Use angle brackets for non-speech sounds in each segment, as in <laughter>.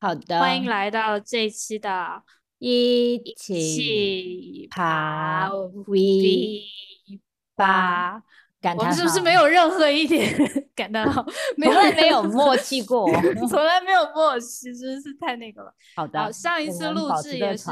好的，欢迎来到这一期的一起起爬爬 V 八，感叹我们是不是没有任何一点 <laughs> 感叹号？<laughs> 没有从来没有默契过？<laughs> 从来没有默契，真是太那个了。好的，好，上一次录制也是。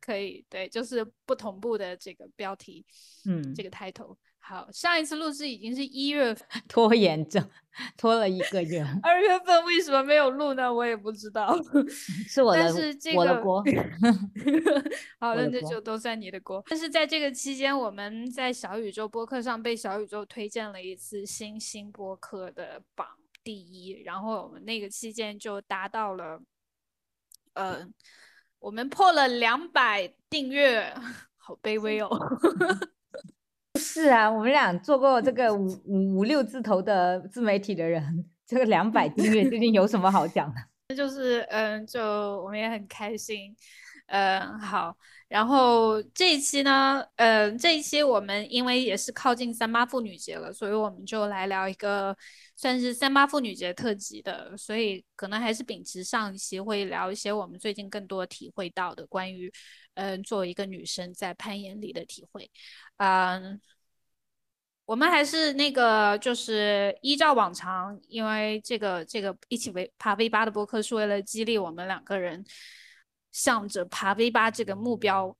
可以，对，就是不同步的这个标题，嗯这，个 title。好，上一次录制已经是一月份，<laughs> 拖延症，拖了一个月，二月份为什么没有录呢？我也不知道。<laughs> 是我的但是这个我的锅。<laughs> 好，那这就都算你的锅。但是在这个期间，我们在小宇宙播客上被小宇宙推荐了一次新兴播客的榜第一，然后我们那个期间就达到了，呃，我们破了两百订阅，好卑微哦。是啊，我们俩做过这个五五五六字头的自媒体的人，这个两百 <laughs> 订阅究竟有什么好讲的？<laughs> 那就是嗯，就我们也很开心，嗯，好，然后这一期呢，嗯，这一期我们因为也是靠近三八妇女节了，所以我们就来聊一个算是三八妇女节特辑的，所以可能还是秉持上一期会聊一些我们最近更多体会到的关于，嗯，作为一个女生在攀岩里的体会，嗯。我们还是那个，就是依照往常，因为这个这个一起为爬 V 八的播客是为了激励我们两个人向着爬 V 八这个目标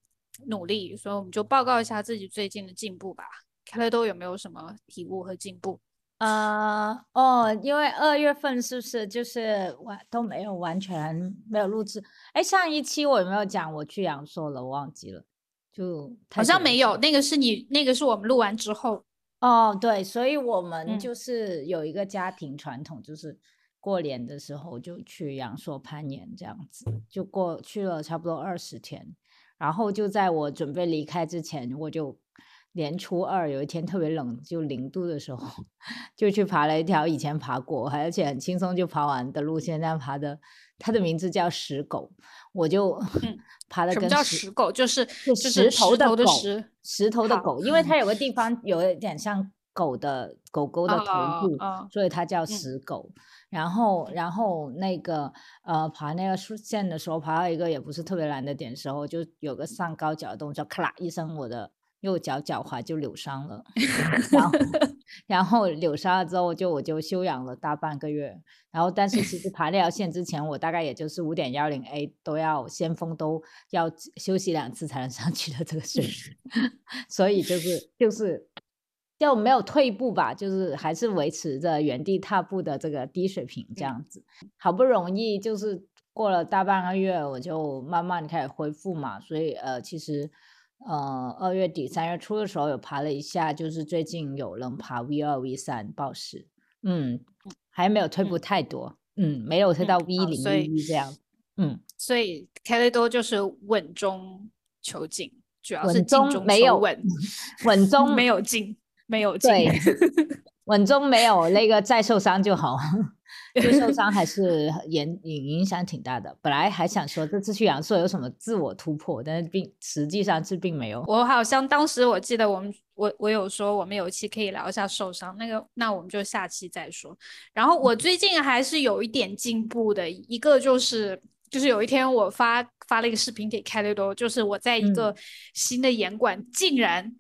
努力，所以我们就报告一下自己最近的进步吧。开乐都有没有什么体悟和进步？呃，哦，因为二月份是不是就是完都没有完全没有录制？哎，上一期我有没有讲我去阳朔了？我忘记了，就好像没有，那个是你，那个是我们录完之后，哦，对，所以我们嗯就是有一个家庭传统，就是过年的时候就去阳朔攀岩，这样子就过去了差不多二十天，然后就在我准备离开之前，我就年初二有一天特别冷，就零度的时候，就去爬了一条以前爬过，而且很轻松就爬完的路线，那样爬的，它的名字叫石狗，我就嗯 <laughs> 爬的什么叫跟石石狗？就是就就是石头的的狗石，石头的狗，因为它有个地方有一点像狗的狗狗的头哦部，哦所以它叫嗯石狗。然后，然后那个呃，爬那个树线的时候，爬到一个也不是特别难的点时候，就有个上高脚的动作，咔啦一声，我的右脚脚踝就扭伤了。<laughs> 然后，<laughs> 然后扭伤了之后，就我就休养了大半个月。然后，但是其实爬那条线之前，我大概也就是五点幺零 A 都要先锋都要休息两次才能上去的这个水平，<laughs> 所以就是就是就没有退步吧，就是还是维持着原地踏步的这个低水平这样子。好不容易就是过了大半个月，我就慢慢开始恢复嘛，所以呃，其实呃二月底三月初的时候有爬了一下，就是最近有人爬 V 二 V 三暴食，嗯，还没有退步嗯。太多，嗯，没有退嗯到 V 零 V 这样，嗯，所以开雷多就是稳中求进，主要是稳进中中没有稳，稳 <laughs> 中没有进，没有进。对，<laughs> 稳中没有那个再受伤就好，<laughs> 就受伤还 <laughs> 是很影影影响挺大的。本来还想说这次去阳朔有什么自我突破，但是并实际上是并没有。我好像当时我记得我们我我有说我们有一期可以聊一下受伤，那个那我们就下期再说。然后我最近还是有一点进步的，一个就是就是有一天我发发了一个视频给开雷多，就是我在一嗯个新的岩馆竟然。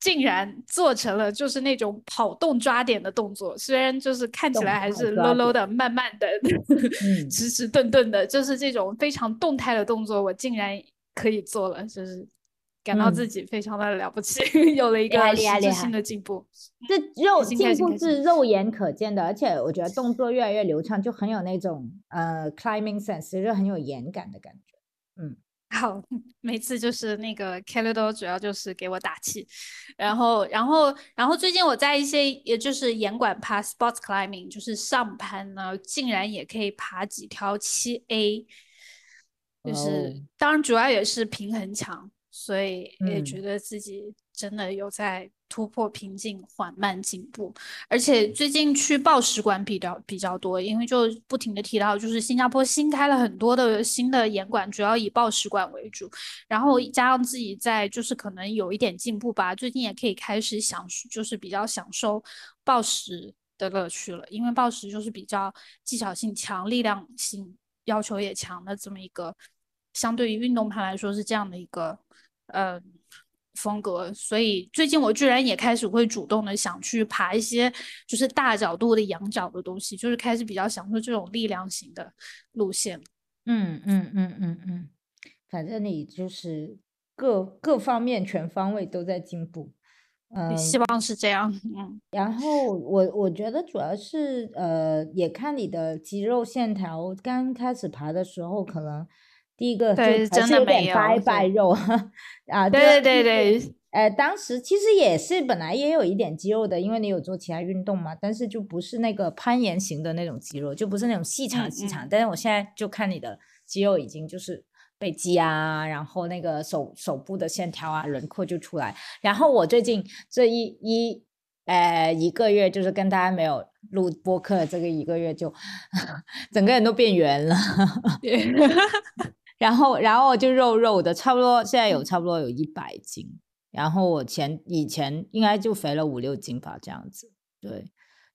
竟然做成了就是那种跑动抓点的动作，虽然就是看起来还是 low low 的、慢慢的、嗯 <laughs> 迟迟钝钝的，就是这种非常动态的动作，我竟然可以做了，就是感到自嗯己非常的了不起，<laughs> 有了一个实质性的进步。这肉开心开进步心开心是肉眼可见的，而且我觉得动作越来越流畅，就很有那种呃 climbing sense，就很有岩感的感觉。好，每次就是那个 k e l 都主要就是给我打气，然后，然后，然后最近我在一些也就是岩管爬 sports climbing，就是上攀呢，竟然也可以爬几条七 A，就哦是当然主要也是平衡强，所以也嗯。觉得自己真的有在突破瓶颈，缓慢进步。而且最近去报使馆比较比较多，因为就不停的提到，就是新加坡新开了很多的新的严馆，主要以报使馆为主。然后加上自己在就是可能有一点进步吧，最近也可以开始享就是比较享受报时的乐趣了，因为报时就是比较技巧性强、力量性要求也强的这么一个，相对于运动盘来说是这样的一个呃风格。所以最近我居然也开始会主动的想去爬一些就是大角度的仰角的东西，就是开始比较享受这种力量型的路线。嗯嗯嗯嗯嗯，反正你就是各各方面全方位都在进步。嗯，希望是这样。嗯，然后我我觉得主要是呃，也看你的肌肉线条。刚开始爬的时候，可能第一个对真的没有拜拜肉啊，<laughs> 对对对对。呃，当时其实也是本来也有一点肌肉的，因为你有做其他运动嘛，但是就不是那个攀岩型的那种肌肉，就不是那种细长细长。但是我现在就看你的肌肉已经就是。背肌啊，然后那个手手部的线条啊，轮廓就出来。然后我最近这一一呃一个月，就是跟大家没有录播客这个一个月，就 <laughs> 整个人都变圆了。<laughs> 然后然后就肉肉的，差不多现在有差不多有一百斤。然后我前以前应该就肥了五六斤吧，这样子。对。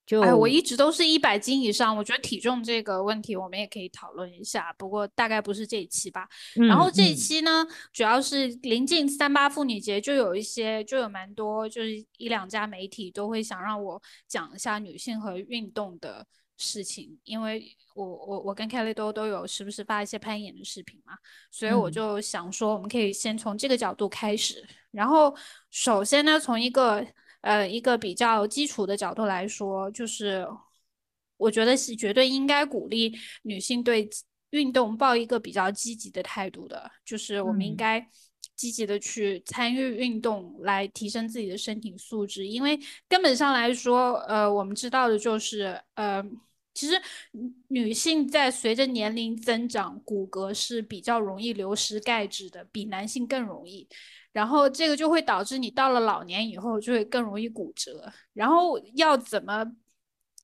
就哎，我一直都是一百斤以上，我觉得体重这个问题我们也可以讨论一下，不过大概不是这一期吧。然后这一期呢，主要是临近三八妇女节，就有一些就有蛮多，就是一两家媒体都会想让我讲一下女性和运动的事情，因为我我我跟 Kelly 都都有时不时发一些攀岩的视频嘛，所以我就想说，我们可以先从这个角度开始。然后首先呢，从一个。呃，一个比较基础的角度来说，就是我觉得是绝对应该鼓励女性对运动抱一个比较积极的态度的，就是我们应该积极的去参与运动，来提升自己的身体素质。因为根本上来说，呃，我们知道的就是，呃，其实女性在随着年龄增长，骨骼是比较容易流失钙质的，比男性更容易。然后这个就会导致你到了老年以后就会更容易骨折。然后要怎么，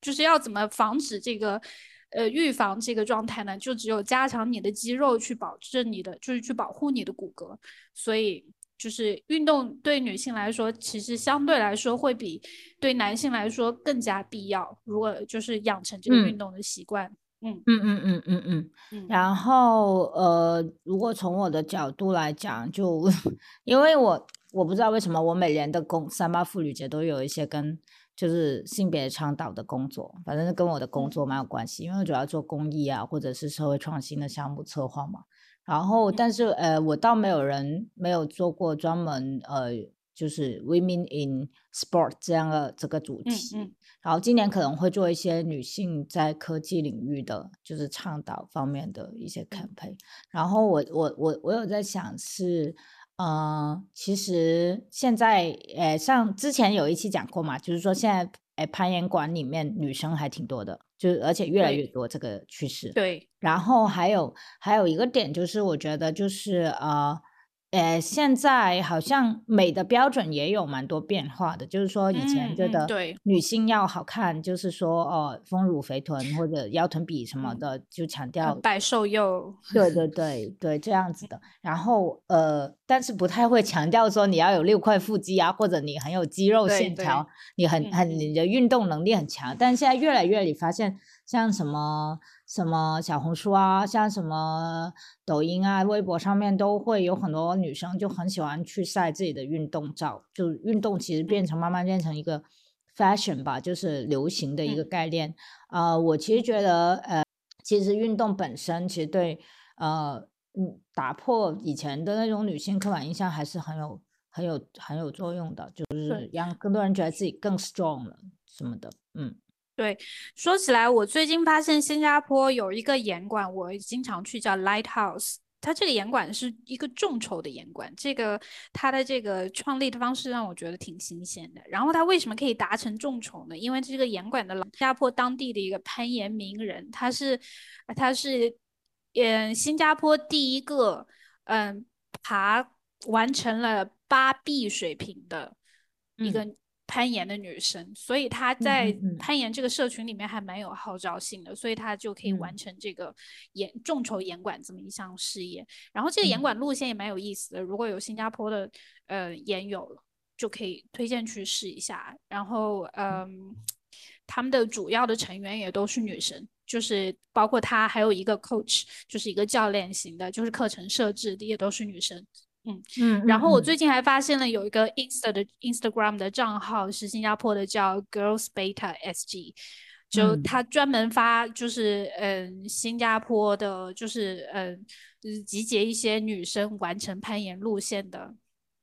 就是要怎么防止这个，呃，预防这个状态呢？就只有加强你的肌肉去保证你的，就是去保护你的骨骼。所以就是运动对女性来说，其实相对来说会比对男性来说更加必要。如果就是养成这个运动的习惯。嗯嗯嗯嗯嗯嗯，然后呃，如果从我的角度来讲，就 <laughs> 因为我我不知道为什么我每年的公三八妇女节都有一些跟就是性别倡导的工作，反正跟我的工作蛮有关系，因为我主要做公益啊，或者是社会创新的项目策划嘛。然后但是呃，我倒没有人没有做过专门呃。就是 Women in Sport 这样的这个主题，然后今年可能会做一些女性在科技领域的，就是倡导方面的一些 campaign。然后我我我我有在想是，呃，其实现在，呃，像之前有一期讲过嘛，就是说现在，诶，攀岩馆里面女生还挺多的，就是而且越来越多这个趋势。对。然后还有还有一个点就是，我觉得就是呃。呃，现在好像美的标准也有蛮多变化的，就是说以前觉得女性要好看，就是说哦，丰乳肥臀或者腰臀比什么的，就强调白瘦幼。对对对对，这样子的。<laughs> 然后呃，但是不太会强调说你要有六块腹肌啊，或者你很有肌肉线条，你很很你的运动能力很强。但现在越来越，你发现像什么？什么小红书啊，像什么抖音啊、微博上面都会有很多女生就很喜欢去晒自己的运动照，就运动其实变成慢慢变成一个 fashion 吧，就是流行的一个概念。啊，我其实觉得，呃，其实运动本身其实对，呃，嗯，打破以前的那种女性刻板印象还是很有、很有、很有作用的，就是让更多人觉得自己更 strong 了什么的，嗯。对，说起来，我最近发现新加坡有一个岩馆，我经常去叫 Lighthouse。它这个岩馆是一个众筹的岩馆，这个它的这个创立的方式让我觉得挺新鲜的。然后它为什么可以达成众筹呢？因为这个岩馆的新加坡当地的一个攀岩名人，他是他是嗯新加坡第一个嗯爬完成了八 B 水平的一个。攀岩的女生，所以她在攀岩这个社群里面还蛮有号召性的，所以她就可以完成这个岩众筹岩馆这么一项事业。然后这个岩馆路线也蛮有意思的，如果有新加坡的呃岩友，就可以推荐去试一下。然后嗯，他们的主要的成员也都是女生，就是包括他还有一个 coach，就是一个教练型的，就是课程设置的也都是女生。嗯嗯。然后我最近还发现了有一个 Insta 的 Instagram 的账号是新加坡的，叫 Girls Beta SG。就他专门发，就是嗯，新加坡的，就是嗯，集结一些女生完成攀岩路线的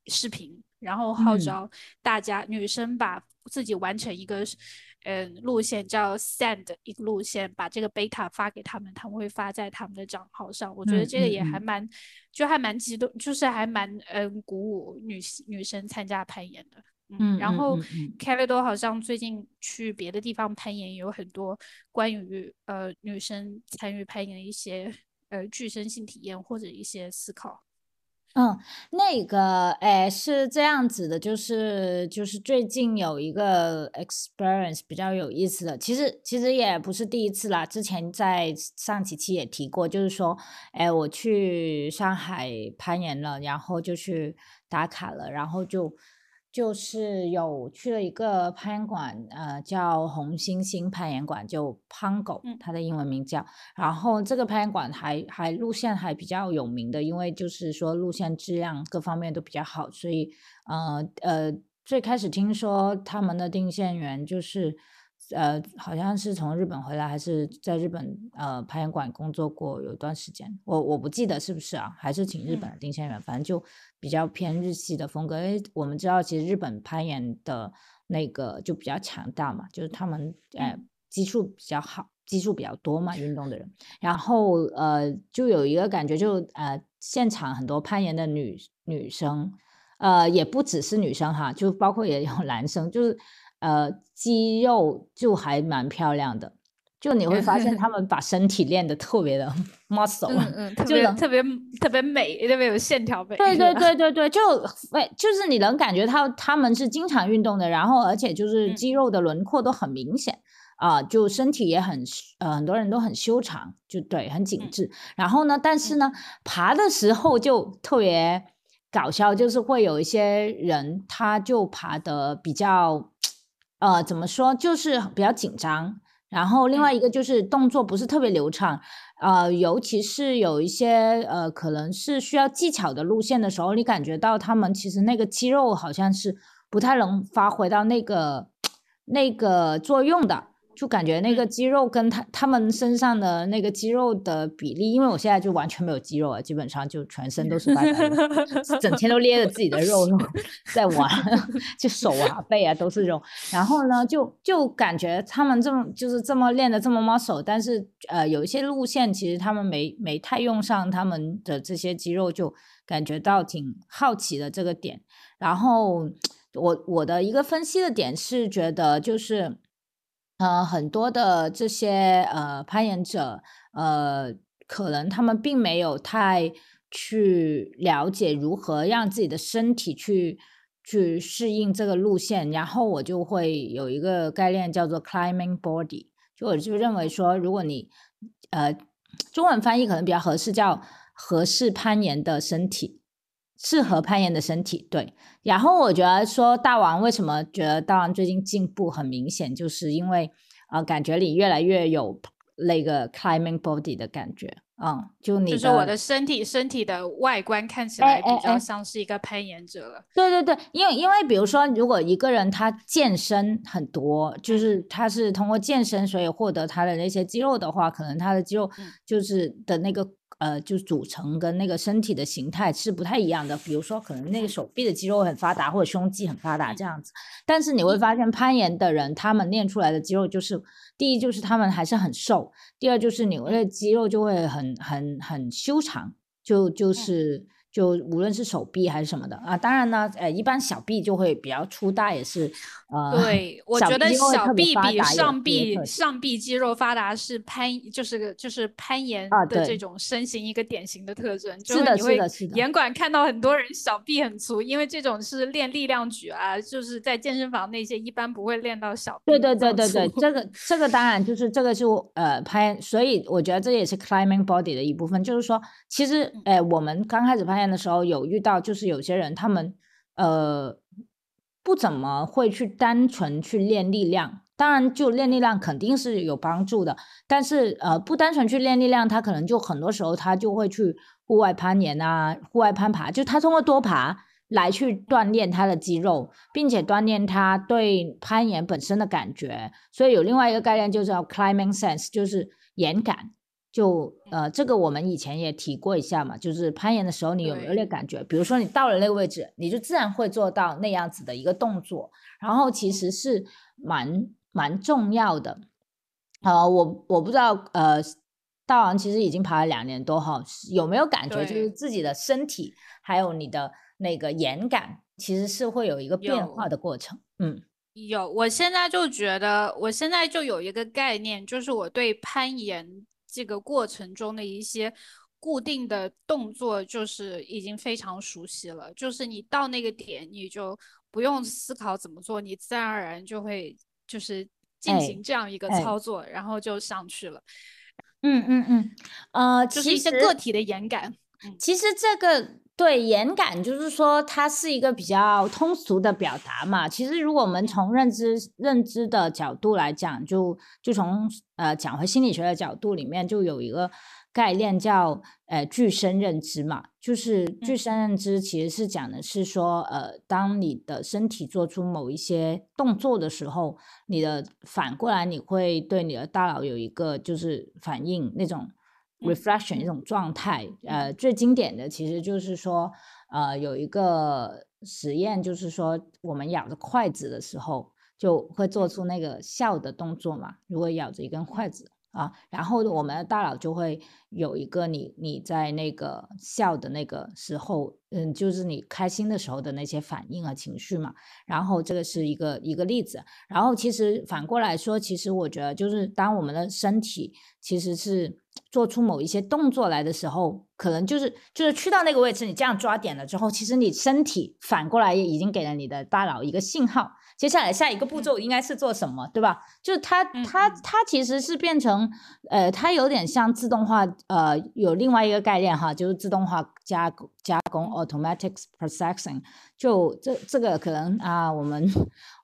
视频，然后号召大家女生把自己完成一个嗯路线叫 Send 一个路线，把这个 Beta 发给他们，他们会发在他们的账号上。我觉得这个也还蛮，就还蛮激动，就是还蛮嗯鼓舞女女生参加攀岩的。嗯，然后 k e l l d o 好像最近去别的地方攀岩，有很多关于呃女生参与攀岩的一些呃具身性体验或者一些思考。嗯，那个诶是这样子的，就是就是最近有一个 experience 比较有意思的，其实其实也不是第一次啦，之前在上几期也提过，就是说，哎，我去上海攀岩了，然后就去打卡了，然后就。就是有去了一个攀岩馆，呃，叫红星星攀岩馆，就 Pango，它的英文名叫。然后这个攀岩馆还还路线还比较有名的，因为就是说路线质量各方面都比较好，所以呃呃，最开始听说他们的定线员就是。呃，好像是从日本回来，还是在日本呃攀岩馆工作过有一段时间，我我不记得是不是啊，还是请日本的定线员，反正就比较偏日系的风格。因为，我们知道其实日本攀岩的那个就比较强大嘛，就是他们呃基数比较好，基数比较多嘛，运动的人。<laughs> 然后呃，就有一个感觉，就呃现场很多攀岩的女女生，呃也不只是女生哈，就包括也有 <laughs> 男生，就是。呃，肌肉就还蛮漂亮的，就你会发现他 <laughs> 们把身体练得特别的 muscle，嗯嗯，特别特别特别美，特别有线条美。对对对对对，就哎，就是你能感觉到他们是经常运动的，然后而且就是肌肉的轮廓都很明显啊，就身体也很呃，很多人都很修长，就对，很紧致。然后呢，但是呢，爬的时候就特别搞笑，就是会有一些人他就爬的比较。呃，怎么说，就是比较紧张，然后另外一个就是动作不是特别流畅，呃，尤其是有一些呃，可能是需要技巧的路线的时候，你感觉到他们其实那个肌肉好像是不太能发挥到那个那个作用的。就感觉那个肌肉跟他他们身上的那个肌肉的比例，因为我现在就完全没有肌肉了，基本上就全身都是白白的，整天都 <laughs> 捏着自己的肉肉 <laughs> 在玩，<laughs> 就手啊背啊都是肉。然后呢，就就感觉他们这么就是这么练的这么 muscle，但是呃有一些路线其实他们没没太用上他们的这些肌肉，就感觉到挺好奇的这个点。然后我我的一个分析的点是觉得就是。呃，很多的这些呃攀岩者，呃，可能他们并没有太去了解如何让自己的身体去去适应这个路线。然后我就会有一个概念叫做 climbing body，就我就认为说，如果你呃中文翻译可能比较合适，叫合适攀岩的身体。适合攀岩的身体，对。然后我觉得说大王为什么觉得大王最近进步很明显，就是因为啊，感觉你越来越有那个 climbing body 的感觉，嗯，就你就是我的身体，身体的外观看起来比较像是一个攀岩者了。对对对，因为因为比如说，如果一个人他健身很多，就是他是通过健身所以获得他的那些肌肉的话，可能他的肌肉就是的那个。呃，就组成跟那个身体的形态是不太一样的。比如说，可能那个手臂的肌肉很发达，或者胸肌很发达这样子。但是你会发现，攀岩的人他们练出来的肌肉，就是第一就是他们还是很瘦，第二就是你的肌肉就会很很很修长，就就是。就无论是手臂还是什么的啊，当然呢，呃，一般小臂就会比较粗大，也是呃，对，<laughs> 我觉得小臂比上臂上臂肌肉发达是攀，就是个就是攀岩的这种身形一个典型的特征。是的，是的，是的。严管看到很多人小臂很粗，因为这种是练力量举啊，就是在健身房那些一般不会练到小臂。对对对对对，这个这个当然就是这个就呃攀，所以我觉得这也是 climbing body 的一部分，就是说其实呃我们刚开始攀岩。的时候有遇到，就是有些人他们呃不怎么会去单纯去练力量，当然，就练力量肯定是有帮助的，但是呃，不单纯去练力量，他可能就很多时候他就会去户外攀岩啊，户外攀爬，就他通过多爬来去锻炼他的肌肉，并且锻炼他对攀岩本身的感觉。所以有另外一个概念，就叫 climbing sense，就是岩感。就呃，这个我们以前也提过一下嘛，就是攀岩的时候你有没有那感觉？比如说你到了那个位置，你就自然会做到那样子的一个动作，然后其实是蛮。蛮重要的，呃，我我不知道，呃，大王其实已经爬了两年多哈，有没有感觉就是自己的身体还有你的那个眼感，其实是会有一个变化的过程？嗯，有，我现在就觉得，我现在就有一个概念，就是我对攀岩这个过程中的一些固定的动作，就是已经非常熟悉了，就是你到那个点，你就不用思考怎么做，你自然而然就会。就是进行这样一个操作，然后就上去了。嗯嗯嗯，呃，就是一些个体的延感。其实这个对眼感，就是说它是一个比较通俗的表达嘛。其实如果我们从认知认知的角度来讲，就就从呃讲回心理学的角度里面，就有一个。概念叫呃具身认知嘛，就是具身认知其实是讲的是说，呃，当你的身体做出某一些动作的时候，你的反过来你会对你的大脑有一个就是反应那种 reflection 一种状态。呃，最经典的其实就是说，呃，有一个实验就是说，我们咬着筷子的时候就会做出那个笑的动作嘛，如果咬着一根筷子。啊，然后我们的大脑就会有一个你你在那个笑的那个时候，嗯，就是你开心的时候的那些反应和情绪嘛。然后这个是一个一个例子。然后其实反过来说，其实我觉得就是当我们的身体其实是做出某一些动作来的时候，可能就是就是去到那个位置，你这样抓点了之后，其实你身体反过来也已经给了你的大脑一个信号。接下来下一个步骤应该是做什么，对吧？就是它它它其实是变成，呃，它有点像自动化，呃，有另外一个概念哈，就是自动化加加工 （automatic processing）。就这这个可能啊，我们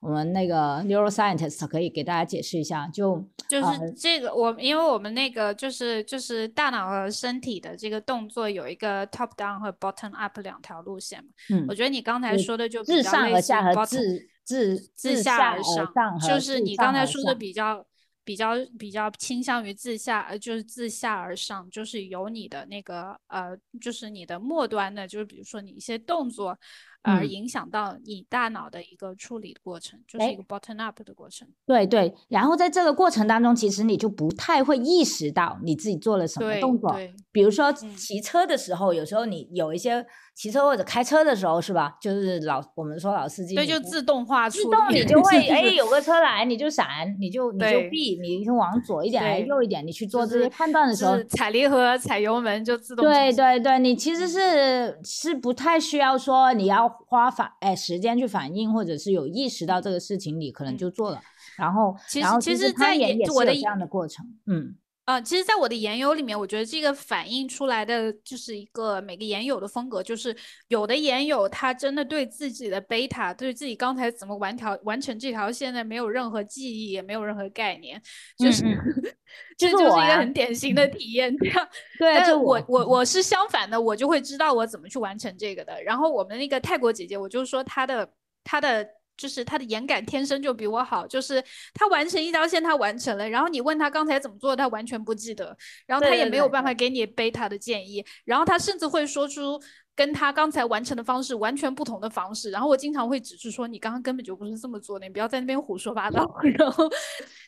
我们那个 neuroscientist 可以给大家解释一下。就就是这个，我因为我们那个就是就是大脑和身体的这个动作有一个 top down 和 bottom up 两条路线嘛。嗯，我觉得你刚才说的就自上而下和自。自自下而上，就是你刚才说的比较比较比较倾向于自下，呃，就是自下而上，就是由你的那个呃，就是你的末端的，就是比如说你一些动作。而影响到你大脑的一个处理过程，就是一个 bottom up 的过程。对对，然后在这个过程当中，其实你就不太会意识到你自己做了什么动作。比如说骑车的时候，有时候你有一些骑车或者开车的时候，是吧？就是老我们说老司机，对，就自动化自动你就会 <laughs> 哎，有个车来你就闪，你就你就避，你就往左一点，哎，右一点，你去做这些判断的时候，踩离合、踩油门就自动。对对对，你其实是是不太需要说你要。花反哎时间去反应，或者是有意识到这个事情，你可能就做了。然后，然后其实在也我的这样的过程，嗯。啊，其实，在我的研友里面，我觉得这个反映出来的就是一个每个研友的风格，就是有的研友他真的对自己的贝塔，对自己刚才怎么完条完成这条线的没有任何记忆，也没有任何概念，就是 <laughs> 这就是一个很典型的体验。这样，对，但我我我是相反的，我就会知道我怎么去完成这个的。然后我们那个泰国姐姐，我就说她的她的。就是他的眼感天生就比我好，就是他完成一条线，他完成了，然后你问他刚才怎么做，他完全不记得，然后他也没有办法给你背他的建议，然后他甚至会说出跟他刚才完成的方式完全不同的方式，然后我经常会指出说你刚刚根本就不是这么做的，你不要在那边胡说八道。<laughs> 然后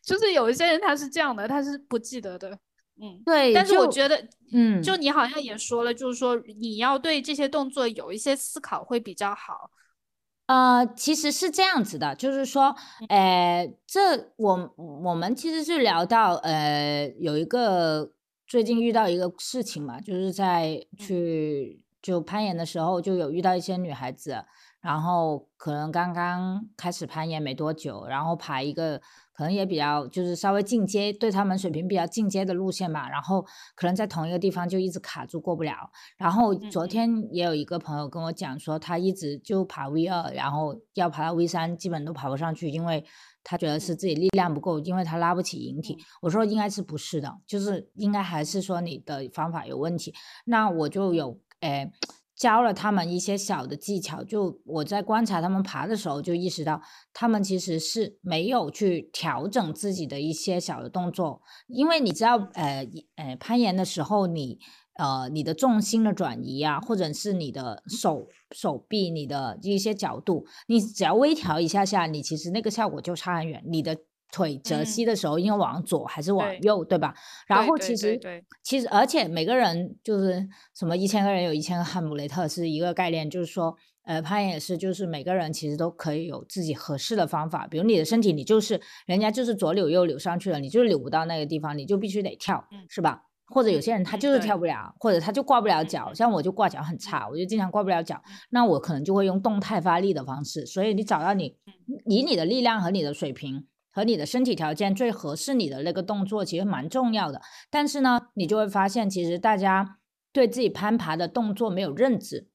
就是有一些人他是这样的，他是不记得的，嗯，对。但是我觉得，嗯，就你好像也说了，就是说你要对这些动作有一些思考会比较好。呃，其实是这样子的，就是说，呃，这我我们其实是聊到，呃，有一个最近遇到一个事情嘛，就是在去就攀岩的时候，就有遇到一些女孩子，然后可能刚刚开始攀岩没多久，然后爬一个可能也比较就是稍微进阶，对他们水平比较进阶的路线吧，然后可能在同一个地方就一直卡住过不了。然后昨天也有一个朋友跟我讲说，他一直就爬 V 二，然后要爬到 V 三，基本都爬不上去，因为他觉得是自己力量不够，因为他拉不起引体。我说应该是不是的，就是应该还是说你的方法有问题。那我就有诶。教了他们一些小的技巧，就我在观察他们爬的时候，就意识到他们其实是没有去调整自己的一些小的动作，因为你知道，呃，呃，攀岩的时候，你呃，你的重心的转移啊，或者是你的手手臂、你的一些角度，你只要微调一下下，你其实那个效果就差很远，你的。腿折膝的时候，应该往左还是往右，对吧？然后其实其实，而且每个人就是什么一千个人有一千个哈姆雷特是一个概念，就是说，呃，攀岩也是，就是每个人其实都可以有自己合适的方法。比如你的身体，你就是人家就是左扭右扭上去了，你就是扭不到那个地方，你就必须得跳，是吧？或者有些人他就是跳不了，或者他就挂不了脚，像我就挂脚很差，我就经常挂不了脚，那我可能就会用动态发力的方式。所以你找到你以你的力量和你的水平。和你的身体条件最合适你的那个动作其实蛮重要的，但是呢，你就会发现其实大家对自己攀爬的动作没有认知。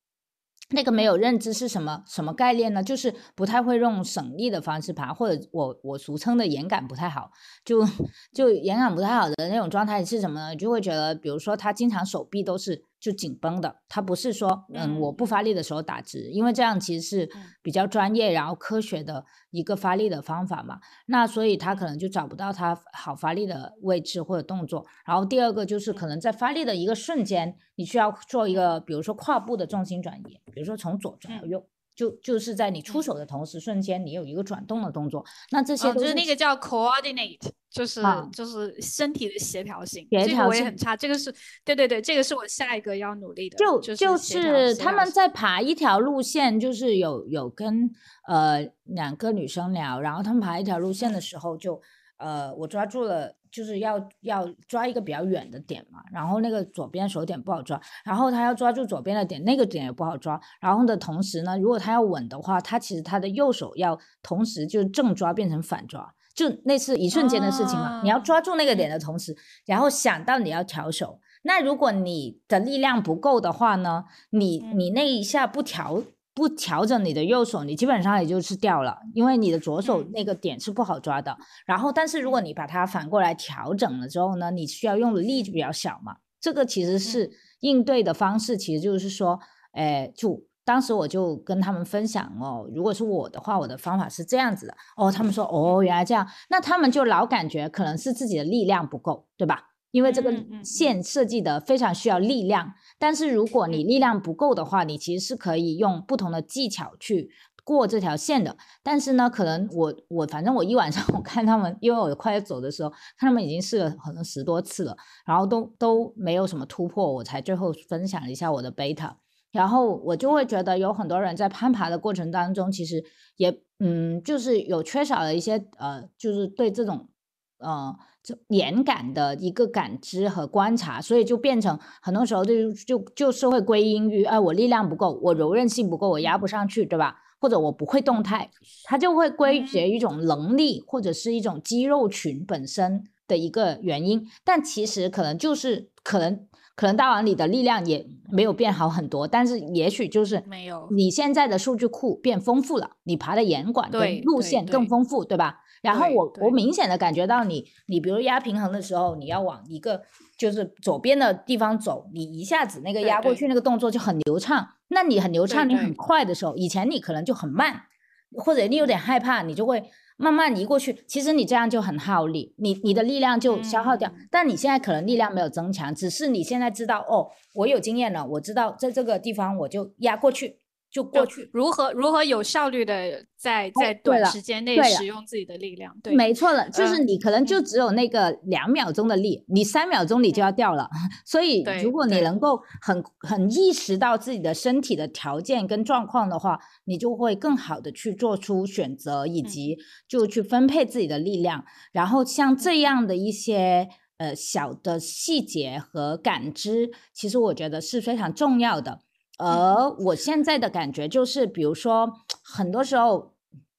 那个没有认知是什么什么概念呢？就是不太会用省力的方式爬，或者我我俗称的眼感不太好，就就眼感不太好的那种状态是什么呢？就会觉得，比如说他经常手臂都是。就紧绷的，他不是说，嗯，我不发力的时候打直，因为这样其实是比较专业然后科学的一个发力的方法嘛。那所以他可能就找不到他好发力的位置或者动作。然后第二个就是可能在发力的一个瞬间，你需要做一个，比如说跨步的重心转移，比如说从左转到右。就就是在你出手的同时，瞬间你有一个转动的动作，那这些都是那个叫 coordinate，就是就是身体的协调性。协调我也很差，这个是对对对，这个是我下一个要努力的。就就是他们在爬一条路线，就是有有跟呃两个女生聊，然后他们爬一条路线的时候，就呃我抓住了。就是要要抓一个比较远的点嘛，然后那个左边手点不好抓，然后他要抓住左边的点，那个点也不好抓。然后的同时呢，如果他要稳的话，他其实他的右手要同时就正抓变成反抓，就那是一瞬间的事情嘛。你要抓住那个点的同时，然后想到你要调手。那如果你的力量不够的话呢，你你那一下不调。不调整你的右手，你基本上也就是掉了，因为你的左手那个点是不好抓的。然后，但是如果你把它反过来调整了之后呢，你需要用的力就比较小嘛。这个其实是应对的方式，其实就是说，哎，就当时我就跟他们分享哦，如果是我的话，我的方法是这样子的哦。他们说哦，原来这样，那他们就老感觉可能是自己的力量不够，对吧？因为这个线设计的非常需要力量，但是如果你力量不够的话，你其实是可以用不同的技巧去过这条线的。但是呢，可能我我反正我一晚上 <laughs> 我看他们，因为我快要走的时候，看他们已经试了可能十多次了，然后都都没有什么突破，我才最后分享一下我的 beta。然后我就会觉得有很多人在攀爬的过程当中，其实也嗯，就是有缺少了一些呃，就是对这种。呃，就眼感的一个感知和观察，所以就变成很多时候就就就是会归因于，哎，我力量不够，我柔韧性不够，我压不上去，对吧？或者我不会动态，它就会归结一种能力或者是一种肌肉群本身的一个原因。但其实可能就是可能可能大王你的力量也没有变好很多，但是也许就是没有你现在的数据库变丰富了，你爬的岩管跟路线更丰富，对吧？然后我我明显的感觉到你，你比如压平衡的时候，你要往一个就是左边的地方走，你一下子那个压过去那个动作就很流畅。那你很流畅，你很快的时候，以前你可能就很慢，或者你有点害怕，你就会慢慢移过去。其实你这样就很耗力，你你的力量就消耗掉。但你现在可能力量没有增强，只是你现在知道哦，我有经验了，我知道在这个地方我就压过去。就过去，如何如何有效率的在在短时间内使用自己的力量？对，没错了，就是你可能就只有那个两秒钟的力，你三秒钟你就要掉了。所以，如果你能够很很意识到自己的身体的条件跟状况的话，你就会更好的去做出选择，以及就去分配自己的力量。然后，像这样的一些呃小的细节和感知，其实我觉得是非常重要的。而我现在的感觉就是，比如说，很多时候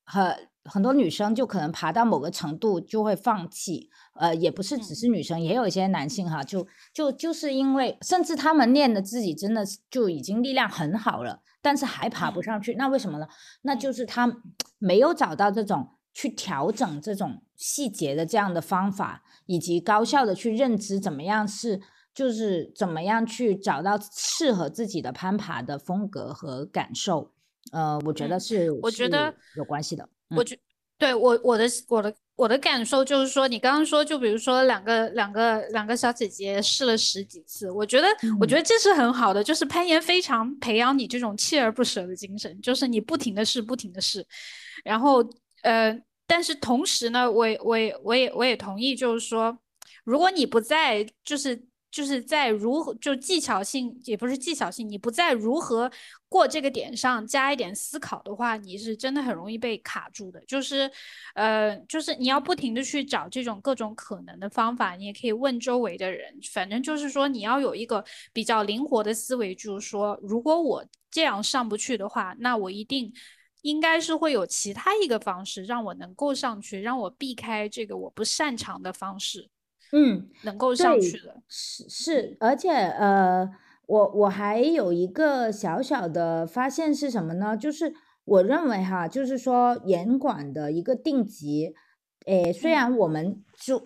很很多女生就可能爬到某个程度就会放弃。呃，也不是只是女生，也有一些男性哈，就就就是因为，甚至他们练的自己真的就已经力量很好了，但是还爬不上去，那为什么呢？那就是他没有找到这种去调整这种细节的这样的方法，以及高效的去认知怎么样是，就是怎么样去找到适合自己的攀爬的风格和感受。呃，我觉得是，我觉得有关系的。我觉对我我的我的。我的感受就是说，你刚刚说，就比如说两个两个两个小姐姐试了十几次，我觉得我觉得这是很好的，就是攀岩非常培养你这种锲而不舍的精神，就是你不停的试，不停的试，然后呃，但是同时呢，我我也我也我也同意，就是说，如果你不在，就是。就是在如何就技巧性也不是技巧性，你不在如何过这个点上加一点思考的话，你是真的很容易被卡住的。就是，呃，就是你要不停的去找这种各种可能的方法，你也可以问周围的人。反正就是说，你要有一个比较灵活的思维，就是说，如果我这样上不去的话，那我一定应该是会有其他一个方式让我能够上去，让我避开这个我不擅长的方式。嗯，能够上去的，是是，而且呃，我我还有一个小小的发现是什么呢？就是我认为哈，就是说严管的一个定级，诶，虽然我们就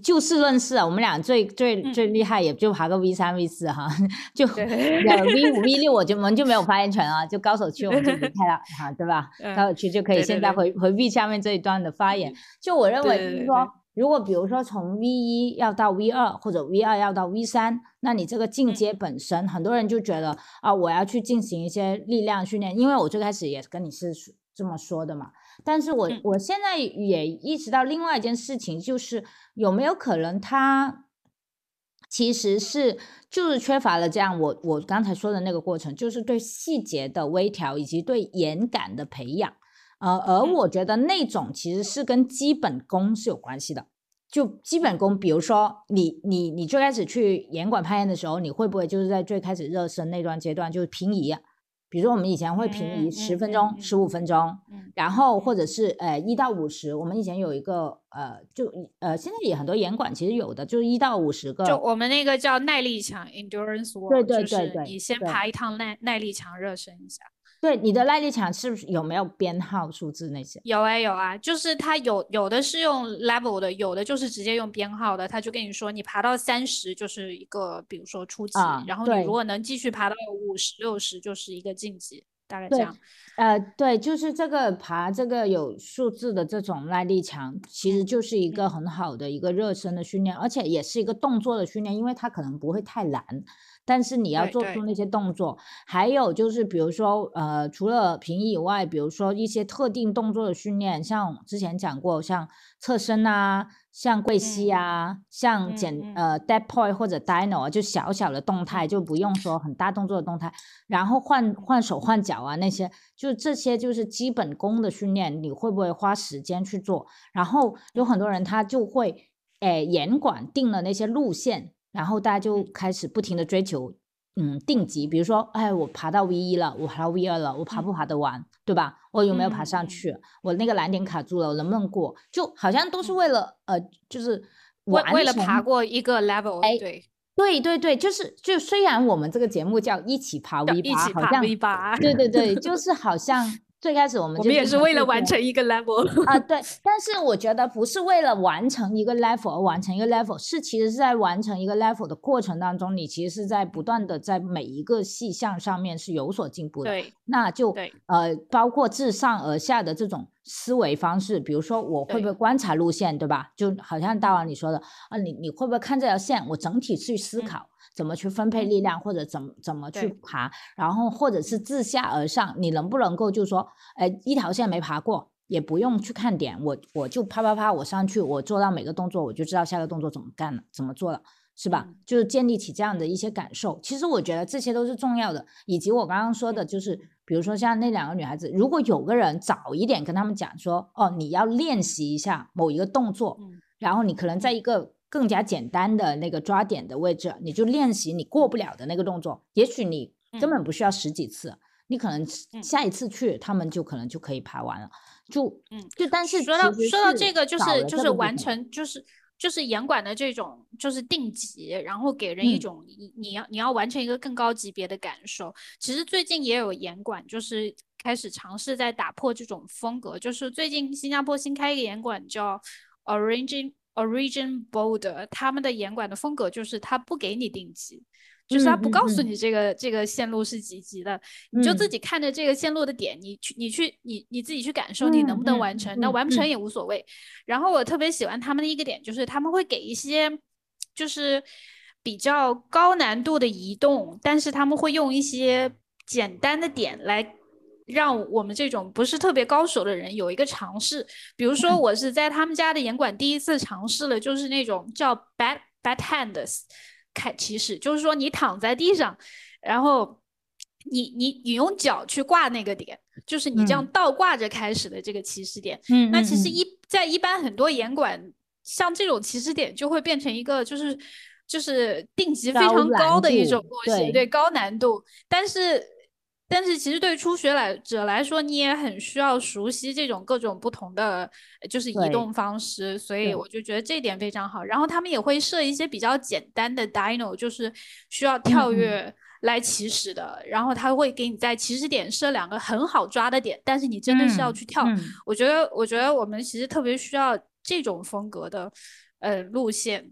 就事论事啊，我们俩最最最厉害也就爬个 V 三 V 四哈，<laughs> 就 V 五 V 六，我就我们就没有发言权啊，就高手区我们就离 <laughs> 开了哈，对吧？高手区就可以现在回回避下面这一段的发言。就我认为就是说。如果比如说从 V 一要到 V 二，或者 V 二要到 V 三，那你这个进阶本身，很多人就觉得啊，我要去进行一些力量训练，因为我最开始也跟你是这么说的嘛。但是我我现在也意识到另外一件事情，就是有没有可能他其实是就是缺乏了这样我我刚才说的那个过程，就是对细节的微调以及对眼感的培养。呃，而我觉得那种其实是跟基本功是有关系的。就基本功，比如说你你你最开始去严管攀岩的时候，你会不会就是在最开始热身那段阶段就是平移？比如说我们以前会平移十分钟、十五分钟，然后或者是呃一到五十。我们以前有一个呃，就呃现在也很多严管其实有的就是一到五十个。就我们那个叫耐力墙 （endurance wall），对对对对，你先爬一趟耐耐力墙热身一下。对你的耐力墙是不是有没有编号数字那些？有啊有啊，就是它有有的是用 level 的，有的就是直接用编号的。他就跟你说，你爬到三十就是一个，比如说初级，然后你如果能继续爬到五十六十，就是一个晋级，大概这样。呃，对，就是这个爬这个有数字的这种耐力墙，其实就是一个很好的一个热身的训练，而且也是一个动作的训练，因为它可能不会太难。但是你要做出那些动作，还有就是，比如说，呃，除了平移以外，比如说一些特定动作的训练，像之前讲过，像侧身啊，像跪膝啊，像简呃 dead point 或者 dino 啊，就小小的动态，就不用说很大动作的动态，然后换换手换脚啊，那些就这些就是基本功的训练，你会不会花时间去做？然后有很多人他就会，诶，严管定了那些路线。然后大家就开始不停的追求，嗯，定级，比如说，哎，我爬到 V 一了，我爬到 V 二了，我爬不爬得完，对吧？我有没有爬上去？我那个蓝点卡住了，我能不能过？就好像都是为了，呃，就是为为了爬过一个 level，哎，对，对对对，就是就虽然我们这个节目叫一起爬 V 八，好像 V 八，对对对，<laughs> 就是好像。最开始我们我们也是为了完成一个 level 啊，<laughs> 对。但是我觉得不是为了完成一个 level 而完成一个 level，是其实是在完成一个 level 的过程当中，你其实是在不断的在每一个细项上面是有所进步的。对，那就呃，包括自上而下的这种思维方式，比如说我会不会观察路线，对吧？就好像大王你说的啊，你你会不会看这条线？我整体去思考。怎么去分配力量，或者怎么怎么去爬，然后或者是自下而上，你能不能够就是说，哎，一条线没爬过，也不用去看点，我我就啪啪啪，我上去，我做到每个动作，我就知道下个动作怎么干了，怎么做了，是吧？就是建立起这样的一些感受。其实我觉得这些都是重要的，以及我刚刚说的，就是比如说像那两个女孩子，如果有个人早一点跟他们讲说，哦，你要练习一下某一个动作，然后你可能在一个。更加简单的那个抓点的位置，你就练习你过不了的那个动作。也许你根本不需要十几次，你可能下一次去，他们就可能就可以爬完了。就嗯，就但是说到说到这个，就是就是完成就是就是严管的这种就是定级，然后给人一种你你要你要完成一个更高级别的感受。其实最近也有严管，就是开始尝试在打破这种风格。就是最近新加坡新开一个严管叫 Origin Origin Border，他们的严管的风格就是他不给你定级。就是他不告诉你这个这个线路是几级的，你就自己看着这个线路的点，你去你去你你自己去感受你能不能完成，那完不成也无所谓。然后我特别喜欢他们的一个点就是他们会给一些就是比较高难度的移动，但是他们会用一些简单的点来让我们这种不是特别高手的人有一个尝试。比如说我是在他们家的严管第一次尝试了，就是那种叫 bad bad hands。开起始就是说，你躺在地上，然后你你你用脚去挂那个点，就是你这样倒挂着开始的这个起始点。嗯，那其实一在一般很多严管，像这种起始点就会变成一个就是就是定级非常高的一种东西，对高难度，但是。但是其实对初学来者来说，你也很需要熟悉这种各种不同的就是移动方式，所以我就觉得这点非常好。然后他们也会设一些比较简单的 dino，就是需要跳跃来起始的。然后他会给你在起始点设两个很好抓的点，但是你真的是要去跳。我觉得，我觉得我们其实特别需要这种风格的呃路线，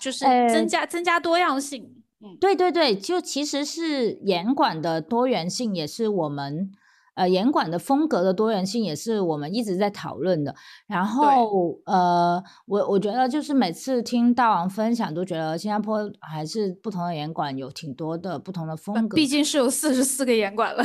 就是增加增加多样性。对对对，就其实是严管的多元性，也是我们呃严管的风格的多元性，也是我们一直在讨论的。然后呃，我我觉得就是每次听大王分享，都觉得新加坡还是不同的严管有挺多的不同的风格。毕竟是有四十四个严管了。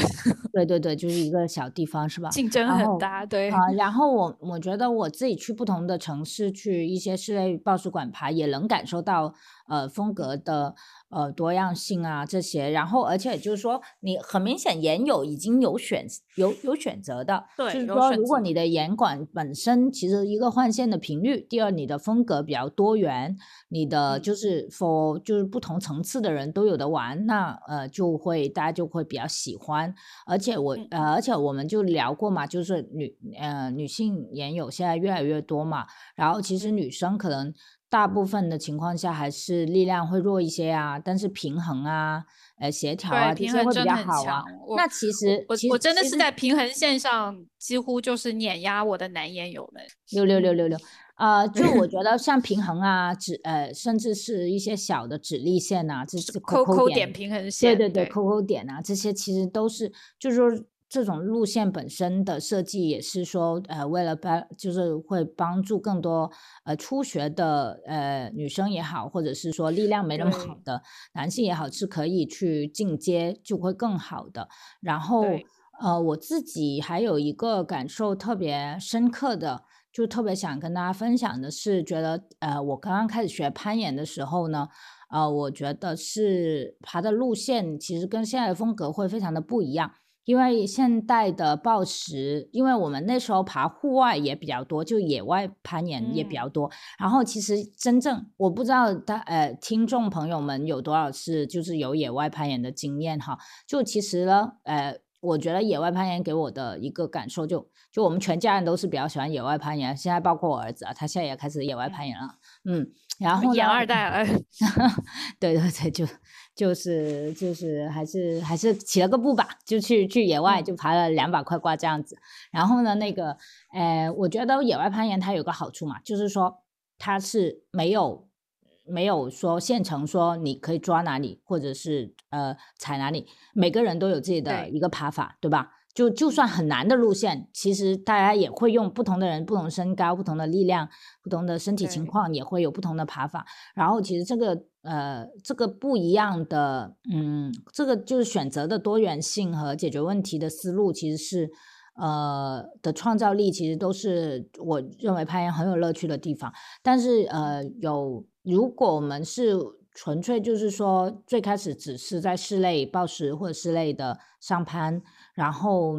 对对对，就是一个小地方是吧？竞争很大，对啊。然后我我觉得我自己去不同的城市，去一些室内报书馆爬，也能感受到呃风格的。呃，多样性啊这些，然后而且就是说，你很明显研友已经有选有有选择的，对，就是说，如果你的严管本身其实一个换线的频率，第二你的风格比较多元，你的就是 for 就是不同层次的人都有的玩，那呃就会大家就会比较喜欢，而且我呃而且我们就聊过嘛，就是女呃女性研友现在越来越多嘛，然后其实女生可能。大部分的情况下还是力量会弱一些啊，但是平衡啊、呃协调啊这些会比较好啊。那其实我我真的是在平衡线上几乎就是碾压我的男演友们。六六六六六，呃，就我 <laughs> 觉得像平衡啊、指呃，甚至是一些小的指力线啊，这是扣扣点平衡线，对对对，扣扣点啊，这些其实都是就是说。这种路线本身的设计也是说，呃，为了帮，就是会帮助更多呃初学的呃女生也好，或者是说力量没那么好的男性也好，是可以去进阶，就会更好的。然后，呃，我自己还有一个感受特别深刻的，就特别想跟大家分享的是，觉得呃，我刚刚开始学攀岩的时候呢，呃，我觉得是爬的路线其实跟现在的风格会非常的不一样。因为现代的暴食，因为我们那时候爬户外也比较多，就野外攀岩也比较多。然后其实真正我不知道他呃听众朋友们有多少是就是有野外攀岩的经验哈。就其实呢，呃，我觉得野外攀岩给我的一个感受，就就我们全家人都是比较喜欢野外攀岩。现在包括我儿子啊，他现在也开始野外攀岩了。嗯，然后养二代了。<laughs> 对对对，就。就是就是还是还是起了个步吧，就去去野外就爬了两百块挂这样子。然后呢，那个，呃，我觉得野外攀岩它有个好处嘛，就是说它是没有没有说现成说你可以抓哪里或者是呃踩哪里，每个人都有自己的一个爬法，对吧？就就算很难的路线，其实大家也会用不同的人、不同身高、不同的力量、不同的身体情况，也会有不同的爬法。然后其实这个呃，这个不一样的，嗯，这个就是选择的多元性和解决问题的思路，其实是呃的创造力，其实都是我认为攀岩很有乐趣的地方。但是呃，有如果我们是纯粹就是说最开始只是在室内暴食或者室内的上攀。然后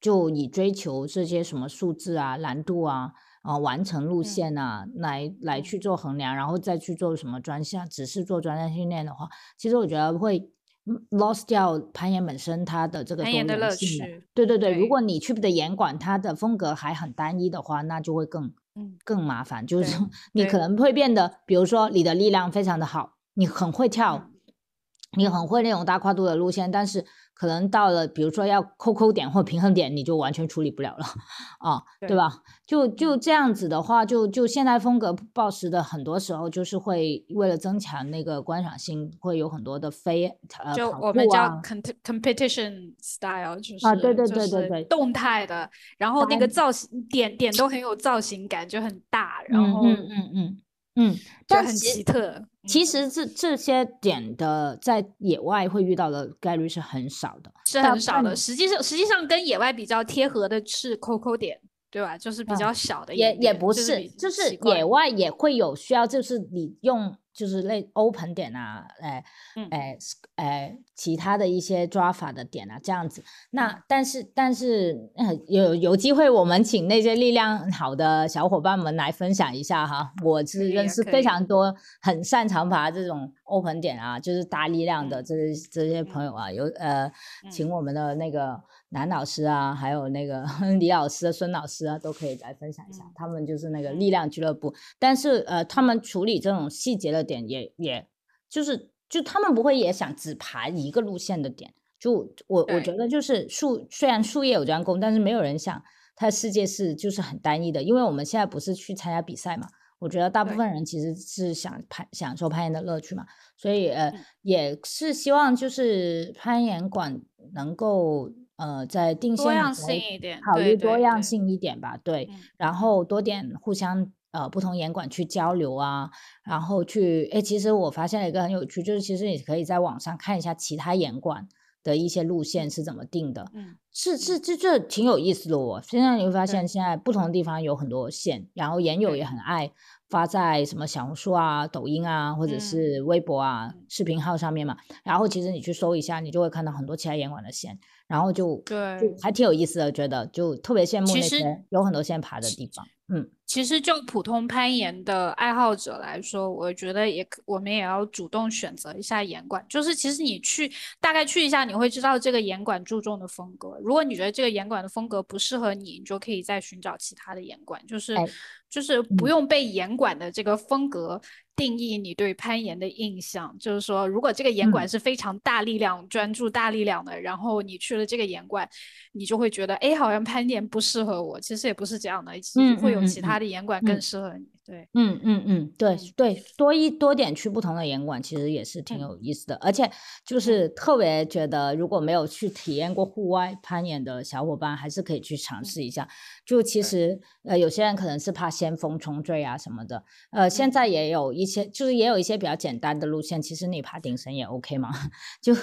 就以追求这些什么数字啊、难度啊、啊完成路线啊来来去做衡量，然后再去做什么专项，只是做专项训练的话，其实我觉得会 lost 掉攀岩本身它的这个多攀岩的乐元性的。趣，对对对，如果你去的岩馆它的风格还很单一的话，那就会更嗯，更麻烦。就是说 <laughs> 你可能会变得，比如说你的力量非常的好，你很会跳，嗯你很会那种大跨度的路线，但是可能到了比如说要扣扣点或平衡点，你就完全处理不了了啊，对对吧？就就嗯这样子的话，就就现代风格暴食的很多时候就是会为了增强那个观赏性，会有很多的飞呃就我们叫 competition style，就是啊对对对对对动态的，然后那个造型点点都很有造型感，就很大，然后嗯嗯嗯嗯嗯，就很奇特。嗯其实这这些点的在野外会遇到的概率是很少的，是很少的。实际上，实际上跟野外比较贴合的是 COCO 点，对吧？就是比嗯较小的也也不，就是就是野外也会有需要，就是你用就是类 open 点啊，哎嗯哎哎其他的一些抓法的点啊，这样子。嗯那但是但是呃 <laughs> 有有机会，我们请那些力量好的小伙伴们来分享一下哈。我是认识非常多很擅长爬这种 open 点啊，就是大力量的嗯这这些朋友啊，有呃请嗯我们的那个男老师啊，还有那个 <laughs> 李老师、孙老师啊，都可以来分享一下。嗯他们就是那个嗯力量俱乐部，但是呃，他们处理这种细节的点也也，就是就他们不会也想只爬一个路线的点。就我我觉得就是术，虽然术业有专攻，但是没有人想他的世界是就是很单一的，因为我们现在不是去参加比赛嘛。我觉得大部分人其实是想攀享受攀岩的乐趣嘛，所以呃嗯也是希望就是攀岩馆能够呃在定多样性一点，考虑多样性一点吧，对，嗯。然后多点互相呃不同严管去交流啊，然后去哎，其实我发现了一个很有趣，就是其实你可以在网上看一下其他严管的一些路线是怎么定的，嗯。是是这这挺有意思的哦。现在你会发现，现在不同的地方有很多线，然后研友也很爱发在什么小红书啊、抖音啊，或者嗯是微博啊、嗯视频号上面嘛。然后其实你去搜一下，你就会看到很多其他严管的线，然后就就对。还挺有意思的，觉得就特别羡慕那些有很多线爬的地方。嗯，其实就普通攀岩的爱好者来说，我觉得也可，我们也要主动选择一下岩馆。就是其实你去大概去一下，你会知道这个岩馆注重的风格。如果你觉得这个岩馆的风格不适合你，你就可以再寻找其他的岩馆。就是哎就是不嗯用被岩馆的这个风格定义你对攀岩的印象。就是说，如果这个岩嗯馆是非常大力量、专注大力量的，然后你去了这个岩馆，你就会觉得，哎，好像攀岩不适合我。其实也不是这样的，其实会有其他嗯的岩馆嗯更适合你。对，嗯嗯嗯，对嗯对，多一多点去不同的演馆，其实也是挺嗯有意思的。而且就是特别觉得，如果没有去体验过户外攀岩的小伙伴，还是可以去尝试一下。就其实呃，有些人可能是怕先锋冲坠啊什么的，呃，现嗯。在也有一些，就是也有一些比较简单的路线，其实你爬顶绳也 OK 嘛，就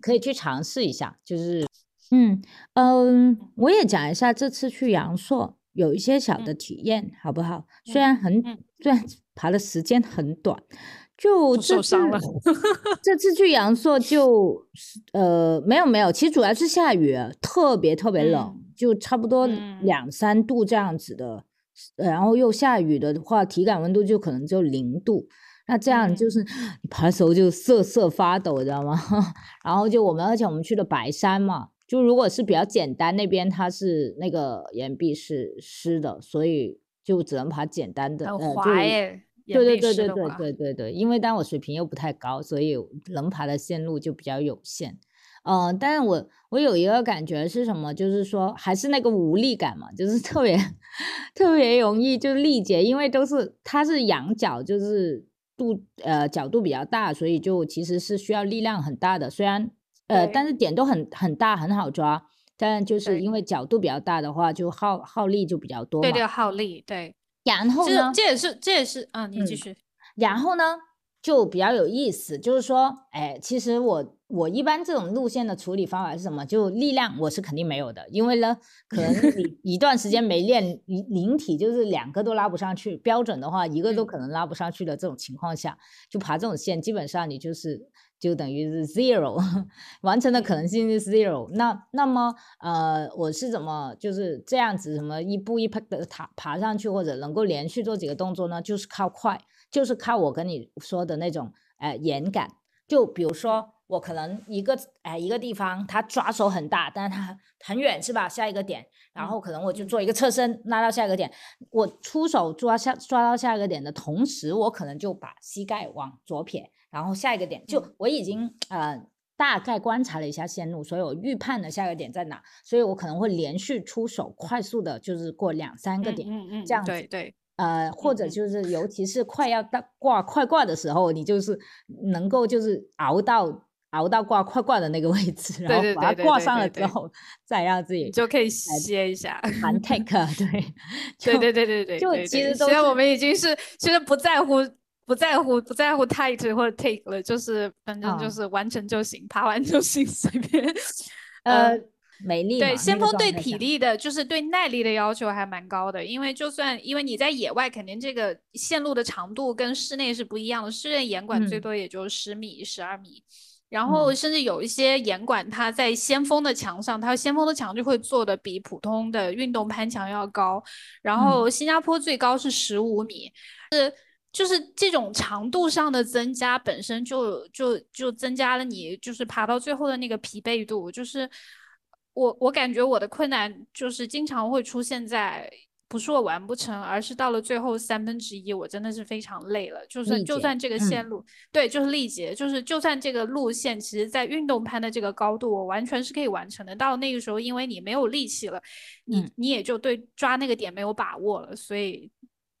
可以去尝试一下。就是。嗯嗯，我也讲一下这次去阳朔有一些小的嗯体验，好不好？虽嗯然很嗯虽然爬的时间很短，就受伤了这次去阳朔就呃没有没有，其实主要是下雨，特别特别冷，嗯就差不多嗯两三度这样子的，呃然后又下雨的话，体感温度就可能就零度。那这样就嗯是你爬的时候就瑟瑟发抖，知道吗？<laughs> 然后就我们，而且我们去了白山嘛，就如果是比较简单，那边它是那个岩壁是湿的，所以就只能爬简单的，很滑耶，岩对对对对对对对对，因为但我水平又不太高，所以能爬的线路就比较有限。嗯、但是我我有一个感觉是什么，就是说还是那个无力感嘛，就是特别 <laughs> 特别容易就力竭，因为都是它是仰角，就是度呃角度比较大，所以就其实是需要力量很大的。虽然呃，但是点都很很大，很好抓，但就是因为角度比较大的话，就耗耗力就比较多嘛。对这个耗力，对，然后呢，这这也是这也是，啊，你继嗯续，然后呢，就比较有意思，就是说，哎，其实我我一般这种路线的处理方法是什么？就力量我是肯定没有的，因为呢，可能你 <laughs> 一段时间没练，灵灵体就是两个都拉不上去，标准的话一个都嗯可能拉不上去的这种情况下，就爬这种线，基本上你就是就等于是 zero，<laughs> 完成的可能性是 zero。那那么呃，我是怎么就是这样子，什么一步一步的爬爬上去，或者能够连续做几个动作呢？就是靠快。就是靠我跟你说的那种呃眼感，就比如说我可能一个哎一个地方它抓手很大，但是它很远是吧？下一个点，然后可能我就做一个侧身拉到下一个点，我出手抓下抓到下一个点的同时，我可能就把膝盖往左撇，然后下一个点就我已经呃大概观察了一下线路，所以我预判了下一个点在哪，所以我可能会连续出手，快速的就是过两三个点，嗯嗯，这样子对对。呃，或者就是，尤其是快要到挂快挂的时候，你就是能够就是熬到熬到挂快挂的那个位置，然后把它挂上了之后，再让自己就可以歇一下。弹 take，<laughs> 对，对对对对对，就对其实都是对虽然我们已经是其实不在乎不在乎不在乎 tight 或者 take 了，就是反正就啊是完成就行，爬完就行，<laughs> 随便。呃嗯美丽对，先锋对体力的，就是对耐力的要求还蛮高的，因为就算因为你在野外，肯定这个线路的长度跟室内是不一样的，室内严管最嗯。多也就十米、十二米，然后嗯。甚至有一些严管，它在先锋的墙上，它先锋的墙就会做的比普通的运动攀墙要高，然嗯。后新加坡最高是十五米，是。就是这种长度上的增加，本身就就就增加了你就是爬到最后的那个疲惫度。就是我我感觉我的困难就是经常会出现在不是我完不成，而是到了最后三分之一，我真的是非常累了。就算就算这个嗯线路，对，就是力竭，就是就算这个路线，其实在运动攀的这个高度，我完全是可以完成的。到那个时候，因为你没有力气了，你嗯你也就对抓那个点没有把握了，所以。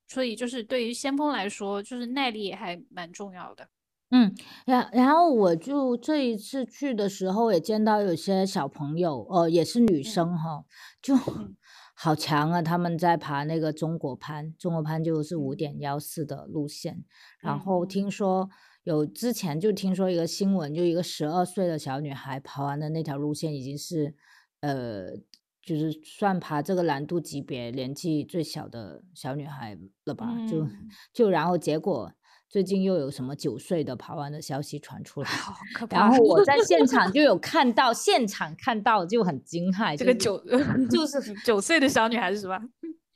所以就是对于先锋来说，就是耐力也还蛮重要的。嗯，然然后我就这一次去的时候也见到有些小朋友，呃，也是女生哈，就嗯 <laughs> 好强啊！他们在爬那个中国攀，中国攀就是五嗯点幺四的路线。然嗯后嗯听说有之前就听说一个新闻，就一个十二岁的小女孩爬完的那条路线已经是，呃，就是算爬这个难度级别年纪最小的小女孩了吧？就嗯就然后结果最近又有什么九岁的爬完的消息传出来。然后我在现 <laughs> 场就有看到，现场看到就很惊骇，这个 <laughs> 就是九就是九岁的小女孩是吧？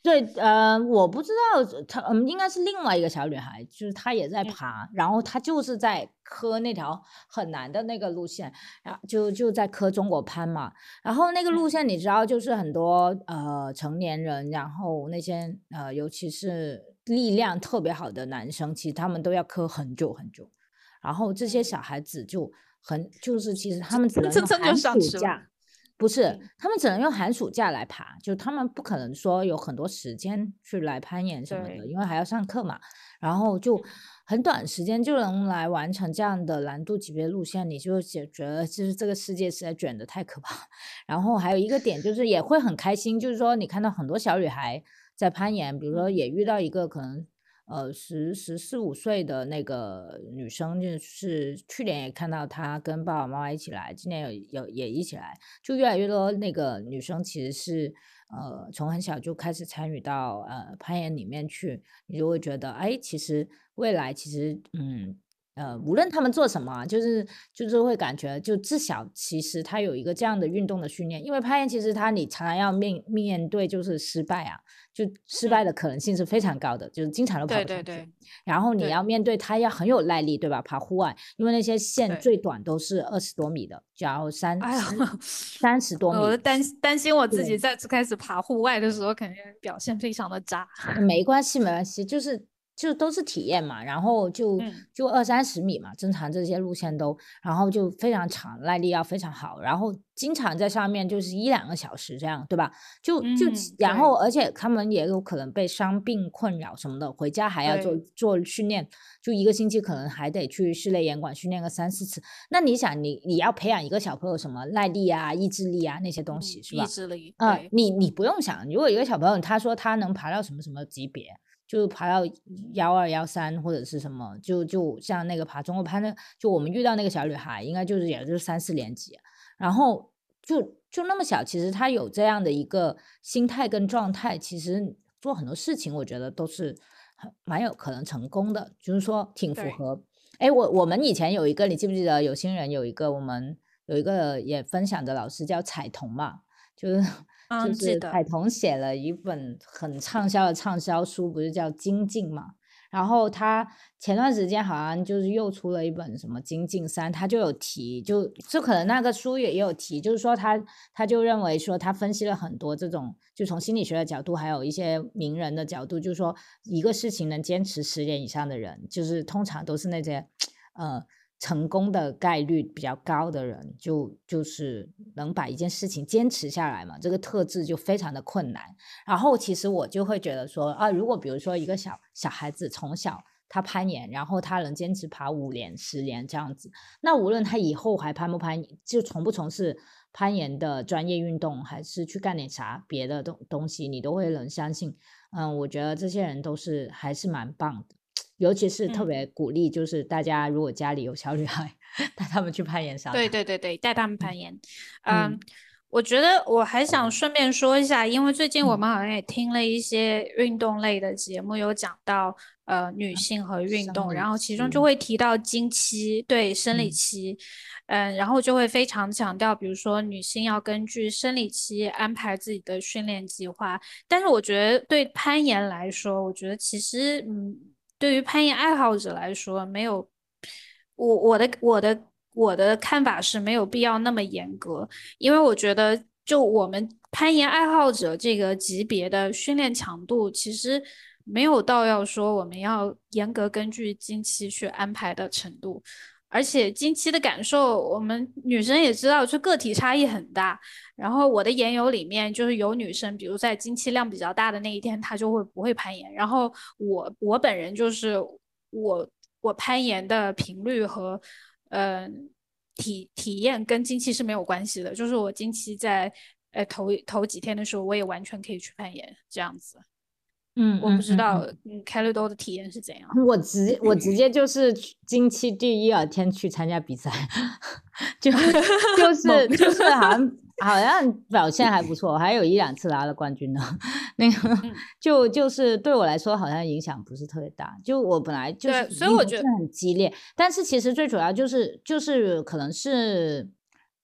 对，呃，我不知道她，嗯，应该是另外一个小女孩，就是她也在嗯。爬，然后她就是在磕那条很难的那个路线，然后就就在磕中国攀嘛，然后那个路嗯。线你知道，就是很多呃成年人，然后那些呃，尤其是力量特别好的男生，其实他们都要磕很久很久，然后这些嗯。小孩子就很就是其实他们只能寒暑假。不是嗯，他们只能用寒暑假来爬，就他们不可能说有很多时间去来攀岩什么的，因为还要上课嘛。然后就很短时间就能来完成这样的难度级别路线，你就觉觉得就是这个世界实在卷的太可怕。然后还有一个点就是也会很开心，就是说你看到很多小女孩在攀岩，比如说嗯也遇到一个可能。呃，十十四五岁的那个女生，就是去年也看到她跟爸爸妈妈一起来，今年有有也一起来，就越来越多那个女生其实是呃从很小就开始参与到呃攀岩里面去，你就会觉得哎，其实未来其实嗯呃无论他们做什么啊，就是就是会感觉就至少其实他有一个这样的运动的训练，因为攀岩其实他你常常要面面对就是失败啊，就失败的可能性是非常高的，就是经常都跑对不上去。对对然后你要面对他要很有耐力，对吧？爬户外，因为那些线最短都是二十多米的，然后三三十多米，我担担心我自己再次开始爬户外的时候，肯定表现非常的渣。没关系，没关系，就是就都是体验嘛，然后就、嗯就二三十米嘛，正常这些路线都，然后就非常长，耐力要非常好，然后经常在上面就是一两个小时这样，对吧？就就嗯然后而且他们也有可能被伤病困扰什么的，回家还要做做训练，就一个星期可能还得去室内严管训练个三四次。那你想，你你要培养一个小朋友什么耐力啊、意志力啊那些东西，是吧意？志力，呃，你你不用想，如果一个小朋友他说他能爬到什么什么级别，就爬到幺二幺三或者是什么，就就像那个爬中国攀的，就我们遇到那个小女孩，应该就是也就是三四年级，然后就就那么小，其实她有这样的一个心态跟状态，其实做很多事情，我觉得都是很蛮有可能成功的，就是说挺符合。哎，我我们以前有一个，你记不记得有心人有一个我们有一个也分享的老师叫彩童嘛，就是嗯就是海童写了一本很畅销的畅销书，不是叫《精进》嘛？然后他前段时间好像就是又出了一本什么《精进三》，他就有提，就就可能那个书也也有提，就是说他他就认为说他分析了很多这种，就从心理学的角度，还有一些名人的角度，就是说一个事情能坚持十年以上的人，就是通常都是那些呃。成功的概率比较高的人，就就是能把一件事情坚持下来嘛，这个特质就非常的困难。然后其实我就会觉得说啊，如果比如说一个小小孩子从小他攀岩，然后他能坚持爬五年、十年这样子，那无论他以后还攀不攀，就从不从事攀岩的专业运动，还是去干点啥别的东东西，你都会能相信。嗯，我觉得这些人都是还是蛮棒的。尤其是特别鼓励，就是大家如果家里有小女孩，带他们去攀岩上。对对对对，带他们攀岩。嗯，我觉得我还想顺便说一下，因为最近我们好像也听了一些运动类的节目，有讲到呃女性和运动，然后其中就会提到经期，对生理期，嗯，然后就会非常强调，比如说女性要根据生理期安排自己的训练计划。但是我觉得对攀岩来说，我觉得其实嗯。对于攀岩爱好者来说，没有我我的我的我的看法是没有必要那么严格，因为我觉得就我们攀岩爱好者这个级别的训练强度，其实没有到要说我们要严格根据经期去安排的程度。而且经期的感受，我们女生也知道，就个体差异很大。然后我的研友里面就是有女生，比如在经期量比较大的那一天，她就会不会攀岩。然后我我本人就是我我攀岩的频率和嗯体体验跟经期是没有关系的，就是我经期在呃头头几天的时候，我也完全可以去攀岩这样子。嗯，我不知道，嗯，开了多的体验是怎样？我直我直接 <laughs> 就是经期第一二天去参加比赛，<laughs> 就 <laughs> 就是就是好像好像表现还不错，还有一两次拿了冠军呢。那个就就是对我来说好像影响不是特别大，就我本来就是所以我觉得很激烈，但是其实最主要就是就是可能是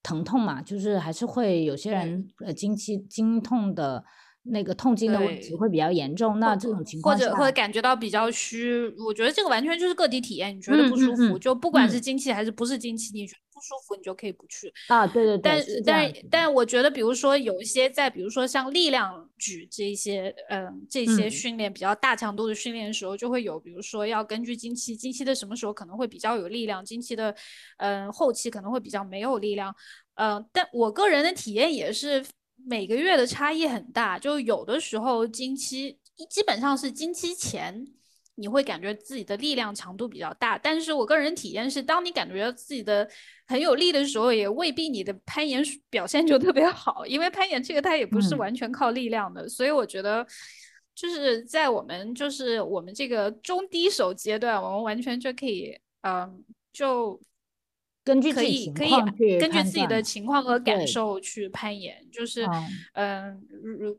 疼痛嘛，就是还是会有些人呃经期经痛的。那个痛经的问题会比较严重，那这种情况或者会感觉到比较虚，我觉得这个完全就是个体体验。你觉得不舒服，就不管是经期还是不是经期，你觉得不舒服，你就可以不去啊。对对对。但但但我觉得，比如说有一些在，比如说像力量举这些，嗯，这些训练比较大强度的训练的时候，就会有，比如说要根据经期，经期的什么时候可能会比较有力量，经期的，嗯，后期可能会比较没有力量，嗯，但我个人的体验也是。每个月的差异很大，就有的时候经期基本上是经期前，你会感觉自己的力量强度比较大。但是我个人体验是，当你感觉到自己的很有力的时候，也未必你的攀岩表现就特别好，因为攀岩这个它也不是完全靠力量的。所以我觉得，就是在我们就是我们这个中低手阶段，我们完全就可以，嗯，就。根据可以可以根据自己的情况和感受去攀岩，就是嗯，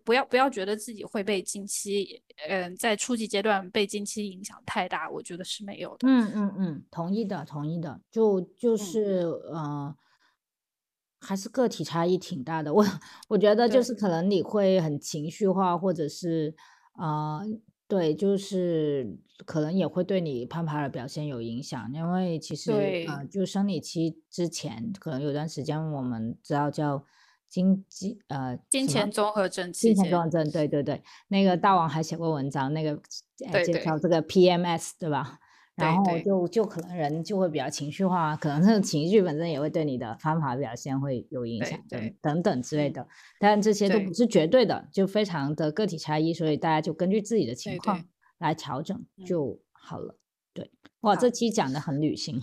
不要不要觉得自己会被近期，嗯，在初级阶段被近期影响太大，我觉得是没有的。嗯嗯嗯，同意的，同意的。就就是呃，还是个体差异挺大的。我我觉得就是可能你会很情绪化，或者是啊。对，就是可能也会对你攀爬的表现有影响，因为其实呃，就生理期之前，可能有段时间我们知道叫经济呃，金钱综合症，金钱综合症，对对对，那个大王还写过文章，那个介绍这个 PMS，对吧？然后就就可能人就会比较情绪化，可能这个情绪本身也会对你的方法表现会有影响，等等等之类的。但这些都不是绝对的，就非常的个体差异，所以大家就根据自己的情况来调整就好了。对，哇，这期讲的很旅行。